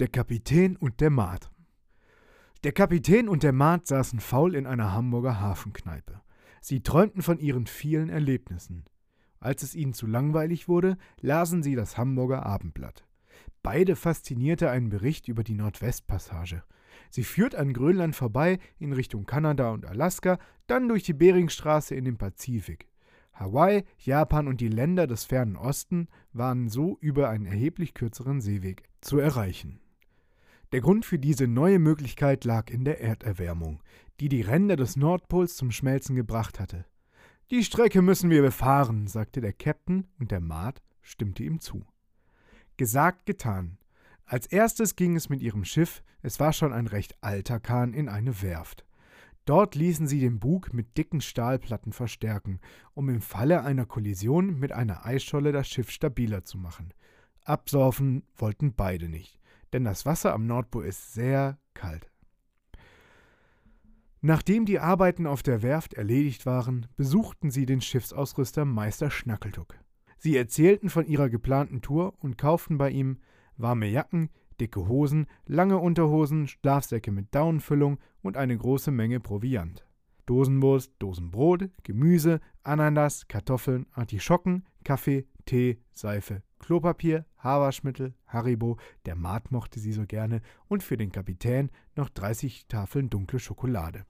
Der Kapitän und der Maat. Der Kapitän und der Maat saßen faul in einer Hamburger Hafenkneipe. Sie träumten von ihren vielen Erlebnissen. Als es ihnen zu langweilig wurde, lasen sie das Hamburger Abendblatt. Beide faszinierte ein Bericht über die Nordwestpassage. Sie führt an Grönland vorbei in Richtung Kanada und Alaska, dann durch die Beringstraße in den Pazifik. Hawaii, Japan und die Länder des fernen Osten waren so über einen erheblich kürzeren Seeweg zu erreichen. Der Grund für diese neue Möglichkeit lag in der Erderwärmung, die die Ränder des Nordpols zum Schmelzen gebracht hatte. Die Strecke müssen wir befahren, sagte der Captain, und der Maat stimmte ihm zu. Gesagt, getan. Als erstes ging es mit ihrem Schiff, es war schon ein recht alter Kahn, in eine Werft. Dort ließen sie den Bug mit dicken Stahlplatten verstärken, um im Falle einer Kollision mit einer Eisscholle das Schiff stabiler zu machen. Absaufen wollten beide nicht denn das Wasser am Nordpol ist sehr kalt. Nachdem die Arbeiten auf der Werft erledigt waren, besuchten sie den Schiffsausrüster Meister Schnackeltuck. Sie erzählten von ihrer geplanten Tour und kauften bei ihm warme Jacken, dicke Hosen, lange Unterhosen, Schlafsäcke mit Daunenfüllung und eine große Menge Proviant. Dosenwurst, Dosenbrot, Gemüse, Ananas, Kartoffeln, Artischocken, Kaffee, Tee, Seife, Klopapier, Haarwaschmittel, Haribo, der Maat mochte sie so gerne, und für den Kapitän noch 30 Tafeln dunkle Schokolade.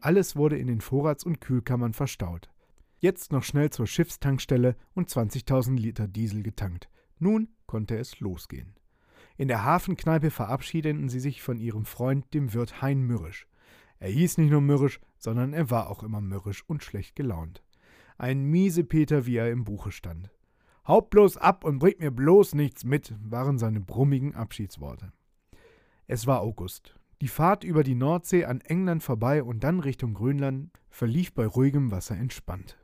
Alles wurde in den Vorrats- und Kühlkammern verstaut. Jetzt noch schnell zur Schiffstankstelle und 20.000 Liter Diesel getankt. Nun konnte es losgehen. In der Hafenkneipe verabschiedeten sie sich von ihrem Freund, dem Wirt Hein Mürrisch. Er hieß nicht nur Mürrisch, sondern er war auch immer mürrisch und schlecht gelaunt. Ein Miesepeter, wie er im Buche stand. Haut bloß ab und bringt mir bloß nichts mit, waren seine brummigen Abschiedsworte. Es war August. Die Fahrt über die Nordsee an England vorbei und dann Richtung Grönland verlief bei ruhigem Wasser entspannt.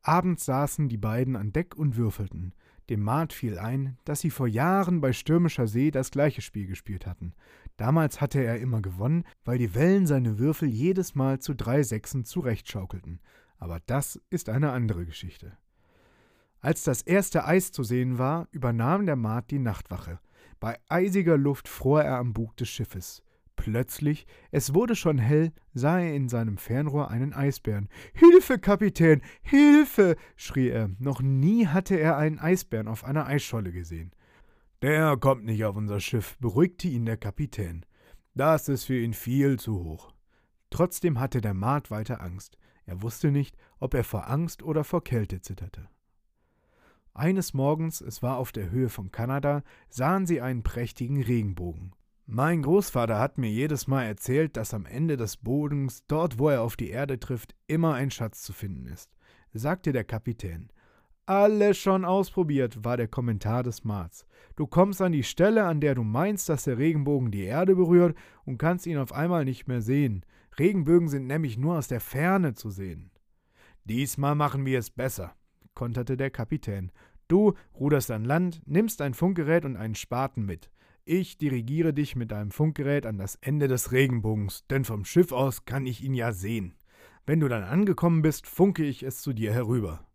Abends saßen die beiden an Deck und würfelten. Dem Maat fiel ein, dass sie vor Jahren bei stürmischer See das gleiche Spiel gespielt hatten. Damals hatte er immer gewonnen, weil die Wellen seine Würfel jedes Mal zu drei Sechsen zurechtschaukelten. Aber das ist eine andere Geschichte. Als das erste Eis zu sehen war, übernahm der Maat die Nachtwache. Bei eisiger Luft fror er am Bug des Schiffes. Plötzlich, es wurde schon hell, sah er in seinem Fernrohr einen Eisbären. Hilfe, Kapitän, Hilfe! schrie er. Noch nie hatte er einen Eisbären auf einer Eisscholle gesehen. Der kommt nicht auf unser Schiff, beruhigte ihn der Kapitän. Das ist für ihn viel zu hoch. Trotzdem hatte der Maat weiter Angst. Er wusste nicht, ob er vor Angst oder vor Kälte zitterte. Eines Morgens, es war auf der Höhe von Kanada, sahen sie einen prächtigen Regenbogen. Mein Großvater hat mir jedes Mal erzählt, dass am Ende des Bodens, dort wo er auf die Erde trifft, immer ein Schatz zu finden ist, sagte der Kapitän. Alles schon ausprobiert, war der Kommentar des Marts. Du kommst an die Stelle, an der du meinst, dass der Regenbogen die Erde berührt und kannst ihn auf einmal nicht mehr sehen. Regenbögen sind nämlich nur aus der Ferne zu sehen. Diesmal machen wir es besser konterte der Kapitän. Du ruderst an Land, nimmst ein Funkgerät und einen Spaten mit. Ich dirigiere dich mit deinem Funkgerät an das Ende des Regenbogens, denn vom Schiff aus kann ich ihn ja sehen. Wenn du dann angekommen bist, funke ich es zu dir herüber.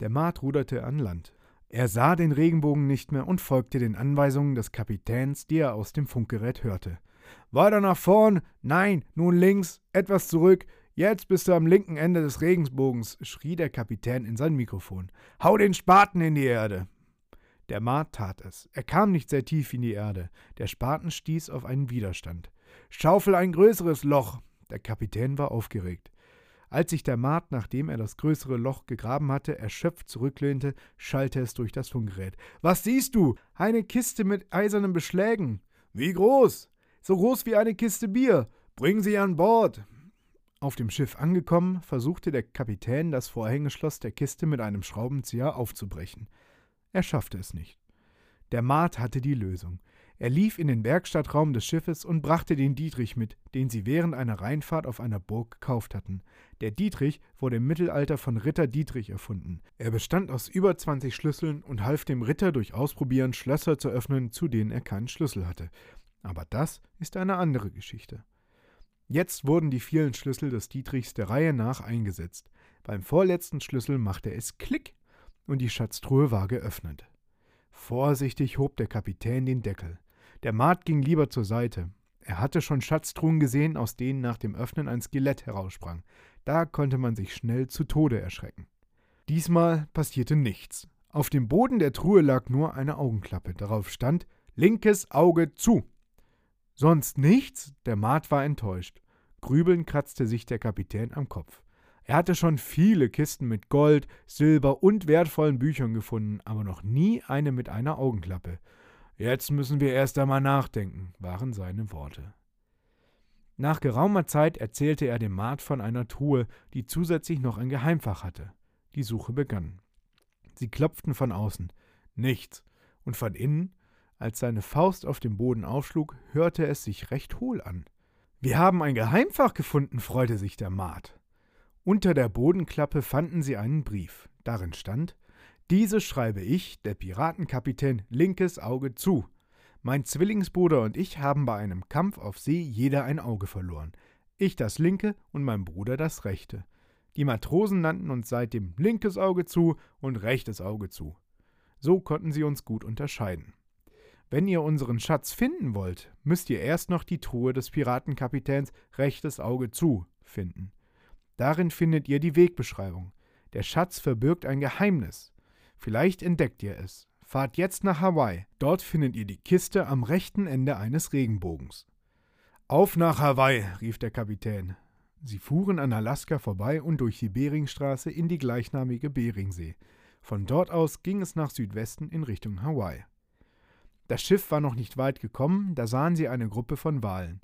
Der Maat ruderte an Land. Er sah den Regenbogen nicht mehr und folgte den Anweisungen des Kapitäns, die er aus dem Funkgerät hörte. Weiter nach vorn, nein, nun links, etwas zurück, Jetzt bist du am linken Ende des Regenbogens, schrie der Kapitän in sein Mikrofon. Hau den Spaten in die Erde! Der Maat tat es. Er kam nicht sehr tief in die Erde. Der Spaten stieß auf einen Widerstand. Schaufel ein größeres Loch! Der Kapitän war aufgeregt. Als sich der Maat, nachdem er das größere Loch gegraben hatte, erschöpft zurücklehnte, schallte es durch das Funkgerät. Was siehst du? Eine Kiste mit eisernen Beschlägen. Wie groß? So groß wie eine Kiste Bier. Bring sie an Bord. Auf dem Schiff angekommen, versuchte der Kapitän, das Vorhängeschloss der Kiste mit einem Schraubenzieher aufzubrechen. Er schaffte es nicht. Der Maat hatte die Lösung. Er lief in den Werkstattraum des Schiffes und brachte den Dietrich mit, den sie während einer Reinfahrt auf einer Burg gekauft hatten. Der Dietrich wurde im Mittelalter von Ritter Dietrich erfunden. Er bestand aus über 20 Schlüsseln und half dem Ritter durch Ausprobieren Schlösser zu öffnen, zu denen er keinen Schlüssel hatte. Aber das ist eine andere Geschichte. Jetzt wurden die vielen Schlüssel des Dietrichs der Reihe nach eingesetzt. Beim vorletzten Schlüssel machte es Klick und die Schatztruhe war geöffnet. Vorsichtig hob der Kapitän den Deckel. Der Maat ging lieber zur Seite. Er hatte schon Schatztruhen gesehen, aus denen nach dem Öffnen ein Skelett heraussprang. Da konnte man sich schnell zu Tode erschrecken. Diesmal passierte nichts. Auf dem Boden der Truhe lag nur eine Augenklappe. Darauf stand linkes Auge zu. Sonst nichts? Der Maat war enttäuscht. Grübelnd kratzte sich der Kapitän am Kopf. Er hatte schon viele Kisten mit Gold, Silber und wertvollen Büchern gefunden, aber noch nie eine mit einer Augenklappe. Jetzt müssen wir erst einmal nachdenken, waren seine Worte. Nach geraumer Zeit erzählte er dem Maat von einer Truhe, die zusätzlich noch ein Geheimfach hatte. Die Suche begann. Sie klopften von außen. Nichts. Und von innen, als seine Faust auf dem Boden aufschlug, hörte es sich recht hohl an. Wir haben ein Geheimfach gefunden, freute sich der Maat. Unter der Bodenklappe fanden sie einen Brief. Darin stand Diese schreibe ich, der Piratenkapitän, linkes Auge zu. Mein Zwillingsbruder und ich haben bei einem Kampf auf See jeder ein Auge verloren. Ich das linke und mein Bruder das rechte. Die Matrosen nannten uns seitdem linkes Auge zu und rechtes Auge zu. So konnten sie uns gut unterscheiden. Wenn ihr unseren Schatz finden wollt, müsst ihr erst noch die Truhe des Piratenkapitäns rechtes Auge zu finden. Darin findet ihr die Wegbeschreibung. Der Schatz verbirgt ein Geheimnis. Vielleicht entdeckt ihr es. Fahrt jetzt nach Hawaii. Dort findet ihr die Kiste am rechten Ende eines Regenbogens. Auf nach Hawaii, rief der Kapitän. Sie fuhren an Alaska vorbei und durch die Beringstraße in die gleichnamige Beringsee. Von dort aus ging es nach Südwesten in Richtung Hawaii. Das Schiff war noch nicht weit gekommen, da sahen sie eine Gruppe von Walen.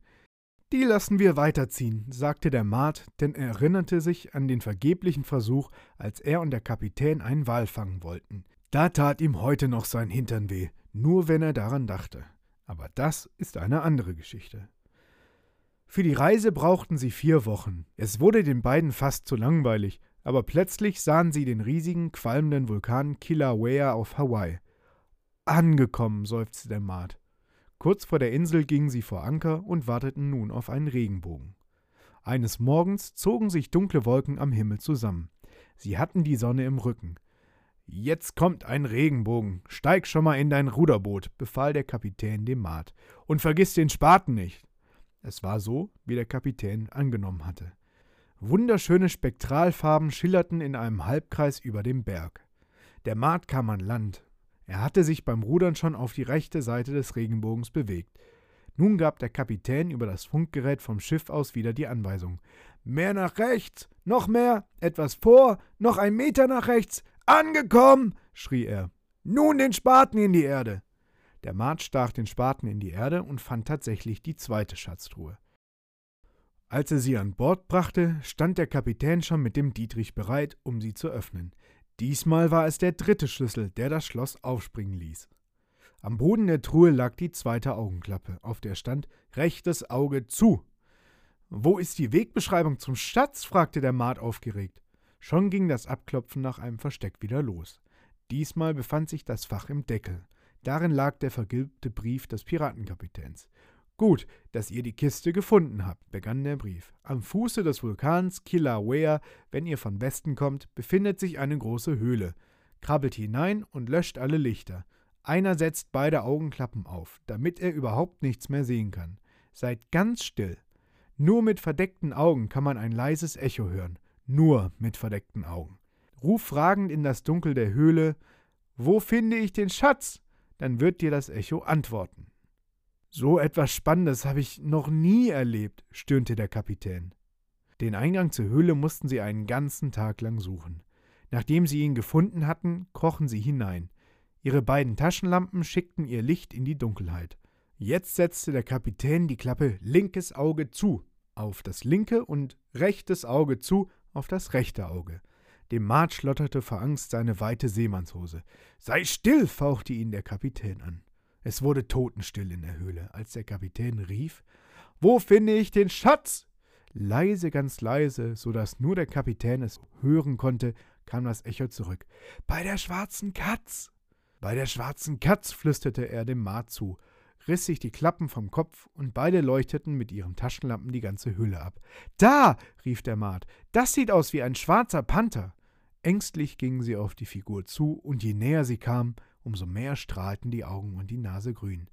Die lassen wir weiterziehen, sagte der Maat, denn er erinnerte sich an den vergeblichen Versuch, als er und der Kapitän einen Wal fangen wollten. Da tat ihm heute noch sein Hintern weh, nur wenn er daran dachte. Aber das ist eine andere Geschichte. Für die Reise brauchten sie vier Wochen. Es wurde den beiden fast zu langweilig, aber plötzlich sahen sie den riesigen, qualmenden Vulkan Kilauea auf Hawaii. Angekommen, seufzte der Maat. Kurz vor der Insel gingen sie vor Anker und warteten nun auf einen Regenbogen. Eines Morgens zogen sich dunkle Wolken am Himmel zusammen. Sie hatten die Sonne im Rücken. Jetzt kommt ein Regenbogen. Steig schon mal in dein Ruderboot, befahl der Kapitän dem Maat. Und vergiss den Spaten nicht. Es war so, wie der Kapitän angenommen hatte. Wunderschöne Spektralfarben schillerten in einem Halbkreis über dem Berg. Der Maat kam an Land, er hatte sich beim Rudern schon auf die rechte Seite des Regenbogens bewegt. Nun gab der Kapitän über das Funkgerät vom Schiff aus wieder die Anweisung. Mehr nach rechts, noch mehr, etwas vor, noch ein Meter nach rechts. Angekommen! schrie er. Nun den Spaten in die Erde. Der Maat stach den Spaten in die Erde und fand tatsächlich die zweite Schatztruhe. Als er sie an Bord brachte, stand der Kapitän schon mit dem Dietrich bereit, um sie zu öffnen. Diesmal war es der dritte Schlüssel, der das Schloss aufspringen ließ. Am Boden der Truhe lag die zweite Augenklappe, auf der stand rechtes Auge zu. Wo ist die Wegbeschreibung zum Schatz? fragte der Maat aufgeregt. Schon ging das Abklopfen nach einem Versteck wieder los. Diesmal befand sich das Fach im Deckel. Darin lag der vergilbte Brief des Piratenkapitäns. Gut, dass ihr die Kiste gefunden habt, begann der Brief. Am Fuße des Vulkans Kilauea, wenn ihr von Westen kommt, befindet sich eine große Höhle. Krabbelt hinein und löscht alle Lichter. Einer setzt beide Augenklappen auf, damit er überhaupt nichts mehr sehen kann. Seid ganz still. Nur mit verdeckten Augen kann man ein leises Echo hören. Nur mit verdeckten Augen. Ruf fragend in das Dunkel der Höhle: Wo finde ich den Schatz? Dann wird dir das Echo antworten. So etwas Spannendes habe ich noch nie erlebt, stöhnte der Kapitän. Den Eingang zur Höhle mussten sie einen ganzen Tag lang suchen. Nachdem sie ihn gefunden hatten, krochen sie hinein. Ihre beiden Taschenlampen schickten ihr Licht in die Dunkelheit. Jetzt setzte der Kapitän die Klappe linkes Auge zu auf das linke und rechtes Auge zu auf das rechte Auge. Dem Maat schlotterte vor Angst seine weite Seemannshose. Sei still, fauchte ihn der Kapitän an. Es wurde totenstill in der Höhle, als der Kapitän rief Wo finde ich den Schatz? Leise, ganz leise, so dass nur der Kapitän es hören konnte, kam das Echo zurück. Bei der schwarzen Katz. Bei der schwarzen Katz, flüsterte er dem Maat zu, riss sich die Klappen vom Kopf und beide leuchteten mit ihren Taschenlampen die ganze Höhle ab. Da! rief der Maat, das sieht aus wie ein schwarzer Panther. Ängstlich gingen sie auf die Figur zu, und je näher sie kamen, umso mehr strahlten die Augen und die Nase grün.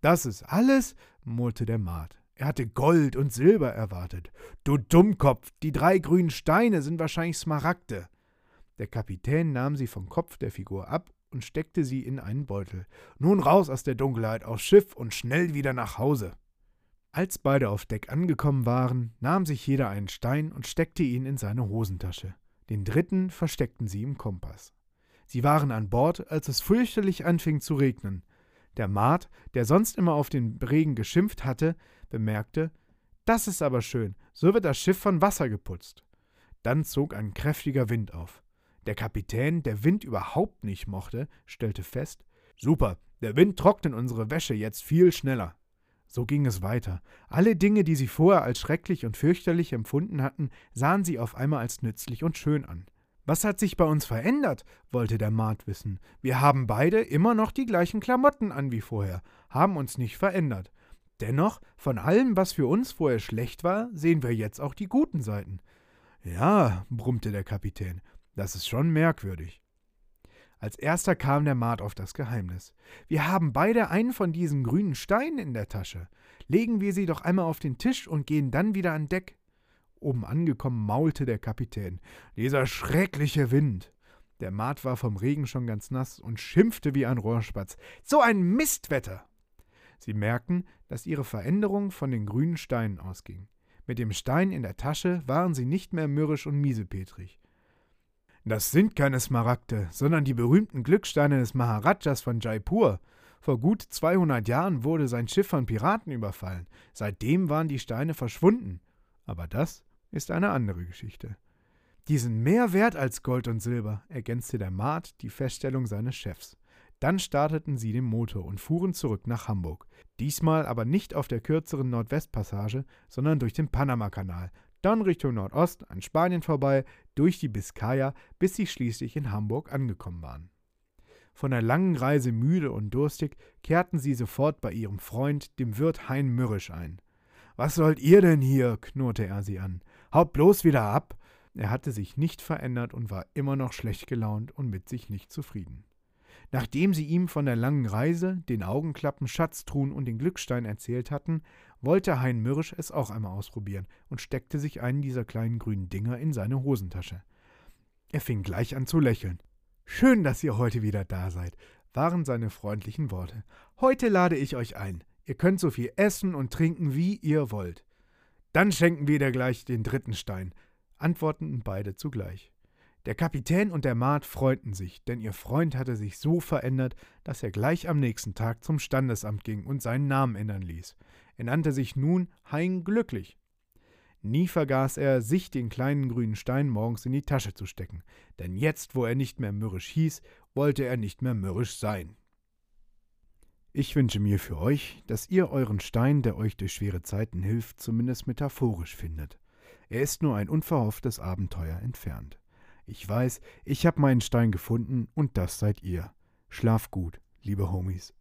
Das ist alles? murrte der Maat. Er hatte Gold und Silber erwartet. Du Dummkopf, die drei grünen Steine sind wahrscheinlich Smaragde. Der Kapitän nahm sie vom Kopf der Figur ab und steckte sie in einen Beutel. Nun raus aus der Dunkelheit, aufs Schiff und schnell wieder nach Hause. Als beide auf Deck angekommen waren, nahm sich jeder einen Stein und steckte ihn in seine Hosentasche. Den dritten versteckten sie im Kompass. Sie waren an Bord, als es fürchterlich anfing zu regnen. Der Maat, der sonst immer auf den Regen geschimpft hatte, bemerkte, das ist aber schön, so wird das Schiff von Wasser geputzt. Dann zog ein kräftiger Wind auf. Der Kapitän, der Wind überhaupt nicht mochte, stellte fest, super, der Wind trocknet unsere Wäsche jetzt viel schneller. So ging es weiter. Alle Dinge, die sie vorher als schrecklich und fürchterlich empfunden hatten, sahen sie auf einmal als nützlich und schön an. Was hat sich bei uns verändert? wollte der Maat wissen. Wir haben beide immer noch die gleichen Klamotten an wie vorher, haben uns nicht verändert. Dennoch, von allem, was für uns vorher schlecht war, sehen wir jetzt auch die guten Seiten. Ja, brummte der Kapitän, das ist schon merkwürdig. Als erster kam der Maat auf das Geheimnis. Wir haben beide einen von diesen grünen Steinen in der Tasche. Legen wir sie doch einmal auf den Tisch und gehen dann wieder an Deck. Oben angekommen maulte der Kapitän. Dieser schreckliche Wind. Der Maat war vom Regen schon ganz nass und schimpfte wie ein Rohrspatz. So ein Mistwetter! Sie merkten, dass ihre Veränderung von den grünen Steinen ausging. Mit dem Stein in der Tasche waren sie nicht mehr mürrisch und miesepetrig. Das sind keine Smaragde, sondern die berühmten Glücksteine des Maharajas von Jaipur. Vor gut 200 Jahren wurde sein Schiff von Piraten überfallen. Seitdem waren die Steine verschwunden. Aber das ist eine andere Geschichte. Die sind mehr wert als Gold und Silber, ergänzte der Maat die Feststellung seines Chefs. Dann starteten sie den Motor und fuhren zurück nach Hamburg. Diesmal aber nicht auf der kürzeren Nordwestpassage, sondern durch den Panamakanal, dann Richtung Nordost an Spanien vorbei, durch die Biskaya, bis sie schließlich in Hamburg angekommen waren. Von der langen Reise müde und durstig kehrten sie sofort bei ihrem Freund, dem Wirt Hein Mürrisch, ein. Was sollt ihr denn hier? knurrte er sie an. Haut bloß wieder ab! Er hatte sich nicht verändert und war immer noch schlecht gelaunt und mit sich nicht zufrieden. Nachdem sie ihm von der langen Reise, den Augenklappen, Schatztruhen und den Glückstein erzählt hatten, wollte Hein Mürrisch es auch einmal ausprobieren und steckte sich einen dieser kleinen grünen Dinger in seine Hosentasche. Er fing gleich an zu lächeln. Schön, dass ihr heute wieder da seid, waren seine freundlichen Worte. Heute lade ich euch ein. Ihr könnt so viel essen und trinken, wie ihr wollt. Dann schenken wir dir gleich den dritten Stein, antworteten beide zugleich. Der Kapitän und der Maat freuten sich, denn ihr Freund hatte sich so verändert, dass er gleich am nächsten Tag zum Standesamt ging und seinen Namen ändern ließ. Er nannte sich nun Hein Glücklich. Nie vergaß er, sich den kleinen grünen Stein morgens in die Tasche zu stecken, denn jetzt, wo er nicht mehr mürrisch hieß, wollte er nicht mehr mürrisch sein. Ich wünsche mir für euch, dass ihr euren Stein, der euch durch schwere Zeiten hilft, zumindest metaphorisch findet. Er ist nur ein unverhofftes Abenteuer entfernt. Ich weiß, ich habe meinen Stein gefunden und das seid ihr. Schlaf gut, liebe Homies.